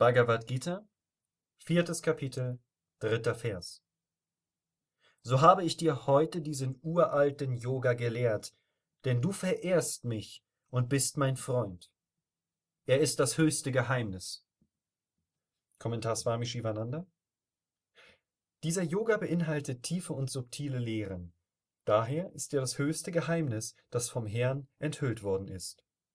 Bhagavad Gita, viertes Kapitel, dritter Vers. So habe ich dir heute diesen uralten Yoga gelehrt, denn du verehrst mich und bist mein Freund. Er ist das höchste Geheimnis. Kommentar Swami Shivananda. Dieser Yoga beinhaltet tiefe und subtile Lehren. Daher ist er das höchste Geheimnis, das vom Herrn enthüllt worden ist